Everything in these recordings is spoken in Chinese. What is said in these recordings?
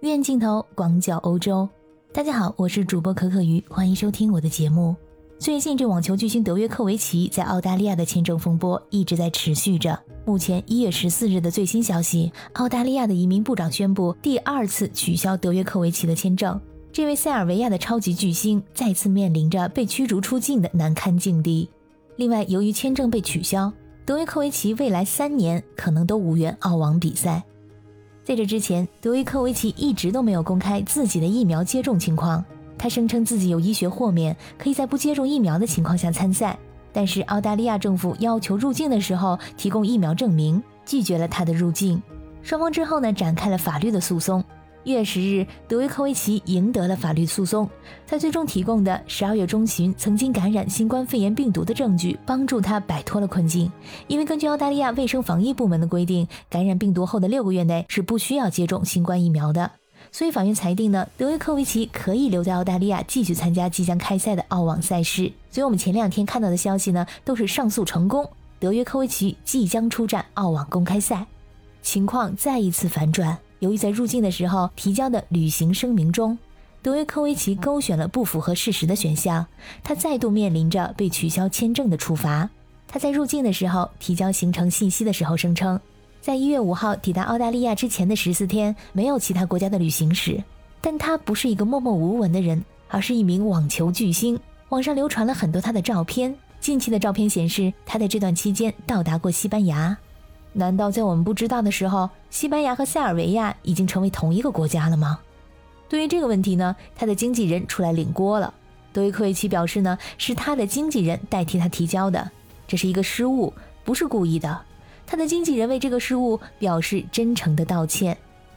远镜头广角欧洲，大家好，我是主播可可鱼，欢迎收听我的节目。最近这网球巨星德约科维奇在澳大利亚的签证风波一直在持续着。目前一月十四日的最新消息，澳大利亚的移民部长宣布第二次取消德约科维奇的签证。这位塞尔维亚的超级巨星再次面临着被驱逐出境的难堪境地。另外，由于签证被取消。德约科维奇未来三年可能都无缘澳网比赛。在这之前，德维科维奇一直都没有公开自己的疫苗接种情况。他声称自己有医学豁免，可以在不接种疫苗的情况下参赛。但是澳大利亚政府要求入境的时候提供疫苗证明，拒绝了他的入境。双方之后呢，展开了法律的诉讼。一月十日，德约科维奇赢得了法律诉讼。他最终提供的十二月中旬曾经感染新冠肺炎病毒的证据，帮助他摆脱了困境。因为根据澳大利亚卫生防疫部门的规定，感染病毒后的六个月内是不需要接种新冠疫苗的。所以法院裁定呢，德约科维奇可以留在澳大利亚继续参加即将开赛的澳网赛事。所以我们前两天看到的消息呢，都是上诉成功，德约科维奇即将出战澳网公开赛。情况再一次反转。由于在入境的时候提交的旅行声明中，德约科维奇勾选了不符合事实的选项，他再度面临着被取消签证的处罚。他在入境的时候提交行程信息的时候声称，在一月五号抵达澳大利亚之前的十四天没有其他国家的旅行史。但他不是一个默默无闻的人，而是一名网球巨星。网上流传了很多他的照片，近期的照片显示他在这段期间到达过西班牙。难道在我们不知道的时候，西班牙和塞尔维亚已经成为同一个国家了吗？对于这个问题呢，他的经纪人出来领锅了。德约科维奇表示呢，是他的经纪人代替他提交的，这是一个失误，不是故意的。他的经纪人为这个失误表示真诚的道歉。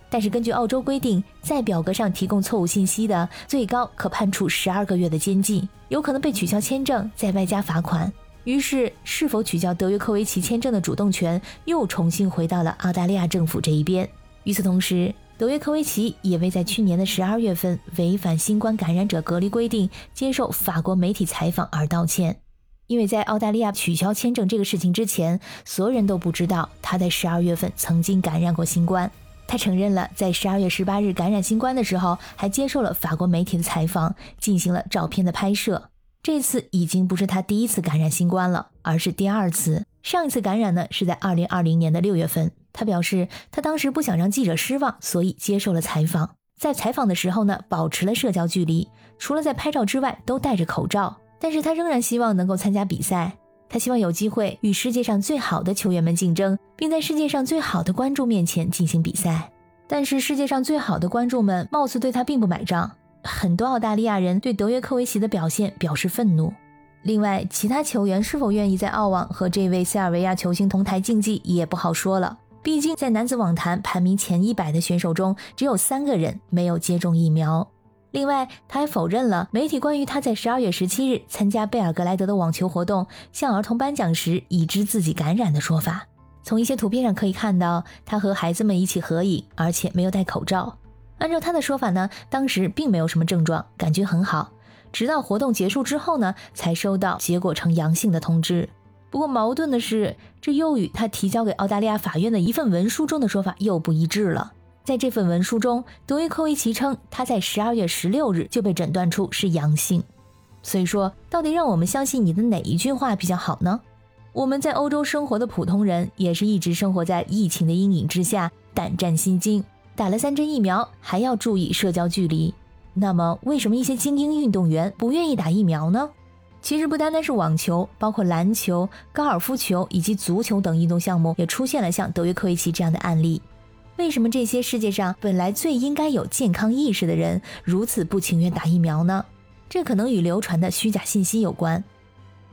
但是根据澳洲规定，在表格上提供错误信息的，最高可判处十二个月的监禁，有可能被取消签证，再外加罚款。于是，是否取消德约科维奇签证的主动权又重新回到了澳大利亚政府这一边。与此同时，德约科维奇也为在去年的十二月份违反新冠感染者隔离规定接受法国媒体采访而道歉。因为在澳大利亚取消签证这个事情之前，所有人都不知道他在十二月份曾经感染过新冠。他承认了在十二月十八日感染新冠的时候，还接受了法国媒体的采访，进行了照片的拍摄。这次已经不是他第一次感染新冠了，而是第二次。上一次感染呢是在二零二零年的六月份。他表示，他当时不想让记者失望，所以接受了采访。在采访的时候呢，保持了社交距离，除了在拍照之外都戴着口罩。但是他仍然希望能够参加比赛。他希望有机会与世界上最好的球员们竞争，并在世界上最好的观众面前进行比赛。但是世界上最好的观众们貌似对他并不买账。很多澳大利亚人对德约科维奇的表现表示愤怒。另外，其他球员是否愿意在澳网和这位塞尔维亚球星同台竞技也不好说了。毕竟，在男子网坛排名前一百的选手中，只有三个人没有接种疫苗。另外，他还否认了媒体关于他在十二月十七日参加贝尔格莱德的网球活动向儿童颁奖时已知自己感染的说法。从一些图片上可以看到，他和孩子们一起合影，而且没有戴口罩。按照他的说法呢，当时并没有什么症状，感觉很好。直到活动结束之后呢，才收到结果呈阳性的通知。不过矛盾的是，这又与他提交给澳大利亚法院的一份文书中的说法又不一致了。在这份文书中，德约科维奇称他在十二月十六日就被诊断出是阳性。所以说，到底让我们相信你的哪一句话比较好呢？我们在欧洲生活的普通人，也是一直生活在疫情的阴影之下，胆战心惊。打了三针疫苗还要注意社交距离，那么为什么一些精英运动员不愿意打疫苗呢？其实不单单是网球，包括篮球、高尔夫球以及足球等运动项目也出现了像德约科维奇这样的案例。为什么这些世界上本来最应该有健康意识的人如此不情愿打疫苗呢？这可能与流传的虚假信息有关。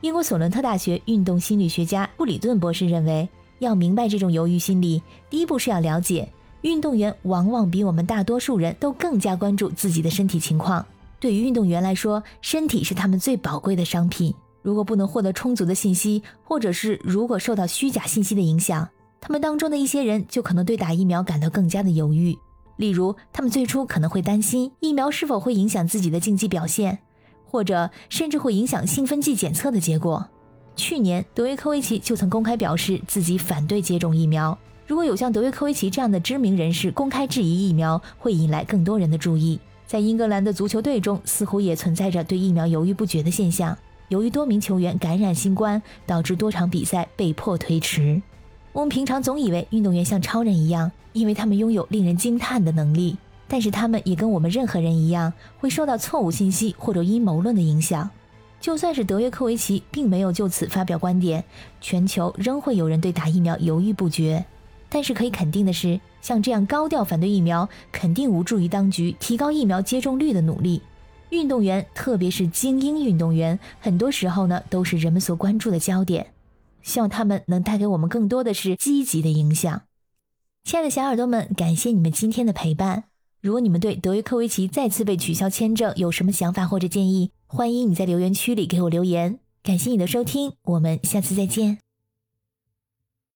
英国索伦特大学运动心理学家布里顿博士认为，要明白这种犹豫心理，第一步是要了解。运动员往往比我们大多数人都更加关注自己的身体情况。对于运动员来说，身体是他们最宝贵的商品。如果不能获得充足的信息，或者是如果受到虚假信息的影响，他们当中的一些人就可能对打疫苗感到更加的犹豫。例如，他们最初可能会担心疫苗是否会影响自己的竞技表现，或者甚至会影响兴奋剂检测的结果。去年，德约科维奇就曾公开表示自己反对接种疫苗。如果有像德约科维奇这样的知名人士公开质疑疫苗，会引来更多人的注意。在英格兰的足球队中，似乎也存在着对疫苗犹豫不决的现象。由于多名球员感染新冠，导致多场比赛被迫推迟。我们平常总以为运动员像超人一样，因为他们拥有令人惊叹的能力，但是他们也跟我们任何人一样，会受到错误信息或者阴谋论的影响。就算是德约科维奇并没有就此发表观点，全球仍会有人对打疫苗犹豫不决。但是可以肯定的是，像这样高调反对疫苗，肯定无助于当局提高疫苗接种率的努力。运动员，特别是精英运动员，很多时候呢都是人们所关注的焦点。希望他们能带给我们更多的是积极的影响。亲爱的小耳朵们，感谢你们今天的陪伴。如果你们对德约科维奇再次被取消签证有什么想法或者建议，欢迎你在留言区里给我留言。感谢你的收听，我们下次再见。